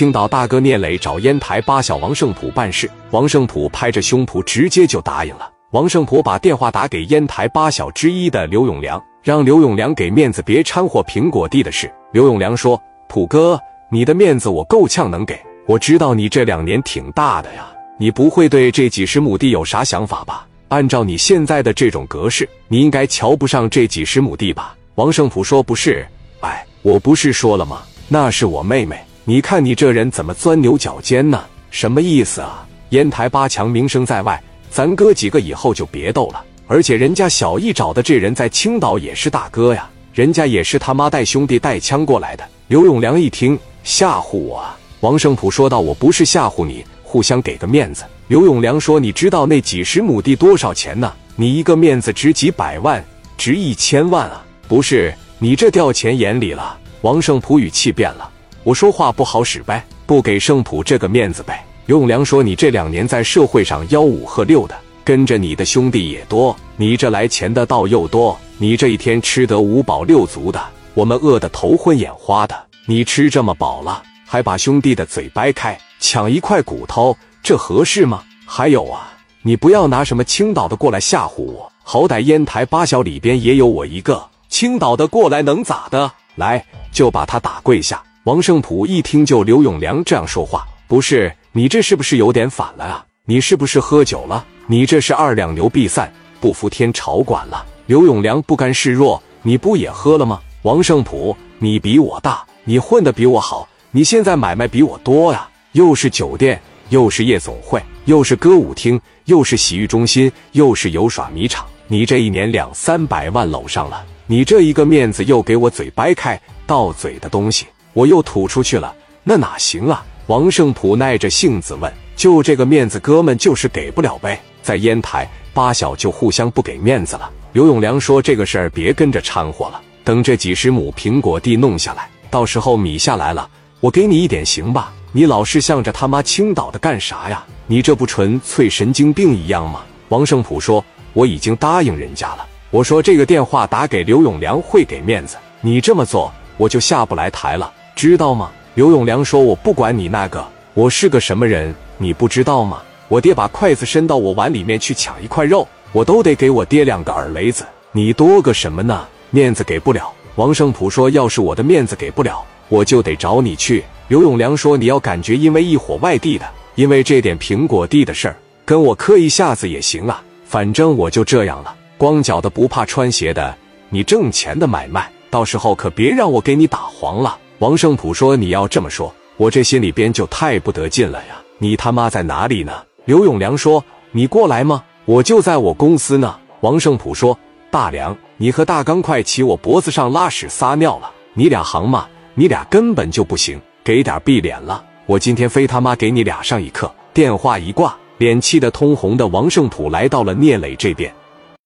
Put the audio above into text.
青岛大哥聂磊找烟台八小王胜普办事，王胜普拍着胸脯直接就答应了。王胜普把电话打给烟台八小之一的刘永良，让刘永良给面子，别掺和苹果地的事。刘永良说：“普哥，你的面子我够呛能给。我知道你这两年挺大的呀，你不会对这几十亩地有啥想法吧？按照你现在的这种格式，你应该瞧不上这几十亩地吧？”王胜普说：“不是，哎，我不是说了吗？那是我妹妹。你看你这人怎么钻牛角尖呢？什么意思啊？烟台八强名声在外，咱哥几个以后就别斗了。而且人家小易找的这人在青岛也是大哥呀，人家也是他妈带兄弟带枪过来的。”刘永良一听，吓唬我！王胜普说道：“我不是吓唬你，互相给个面子。”刘永良说：“你知道那几十亩地多少钱呢？你一个面子值几百万，值一千万啊！”不是你这掉钱眼里了，王胜普语气变了。我说话不好使呗，不给胜普这个面子呗。用良说：“你这两年在社会上吆五喝六的，跟着你的兄弟也多，你这来钱的道又多，你这一天吃得五饱六足的，我们饿得头昏眼花的，你吃这么饱了，还把兄弟的嘴掰开，抢一块骨头，这合适吗？还有啊，你不要拿什么青岛的过来吓唬我，好歹烟台八小里边也有我一个。”青岛的过来能咋的？来就把他打跪下。王胜普一听就刘永良这样说话，不是你这是不是有点反了啊？你是不是喝酒了？你这是二两牛必散，不服天朝管了。刘永良不甘示弱，你不也喝了吗？王胜普，你比我大，你混的比我好，你现在买卖比我多呀，又是酒店，又是夜总会，又是歌舞厅，又是洗浴中心，又是游耍迷场，你这一年两三百万搂上了。你这一个面子又给我嘴掰开，到嘴的东西我又吐出去了，那哪行啊？王胜普耐着性子问：“就这个面子，哥们就是给不了呗？在烟台八小就互相不给面子了。”刘永良说：“这个事儿别跟着掺和了，等这几十亩苹果地弄下来，到时候米下来了，我给你一点行吧？你老是向着他妈青岛的干啥呀？你这不纯粹神经病一样吗？”王胜普说：“我已经答应人家了。”我说这个电话打给刘永良会给面子，你这么做我就下不来台了，知道吗？刘永良说：“我不管你那个，我是个什么人，你不知道吗？我爹把筷子伸到我碗里面去抢一块肉，我都得给我爹两个耳雷子。你多个什么呢？面子给不了。”王胜普说：“要是我的面子给不了，我就得找你去。”刘永良说：“你要感觉因为一伙外地的，因为这点苹果地的事儿，跟我磕一下子也行啊，反正我就这样了。”光脚的不怕穿鞋的，你挣钱的买卖，到时候可别让我给你打黄了。王胜普说：“你要这么说，我这心里边就太不得劲了呀！你他妈在哪里呢？”刘永良说：“你过来吗？我就在我公司呢。”王胜普说：“大梁，你和大刚快骑我脖子上拉屎撒尿了，你俩行吗？你俩根本就不行，给点闭脸了。我今天非他妈给你俩上一课。”电话一挂，脸气得通红的王胜普来到了聂磊这边。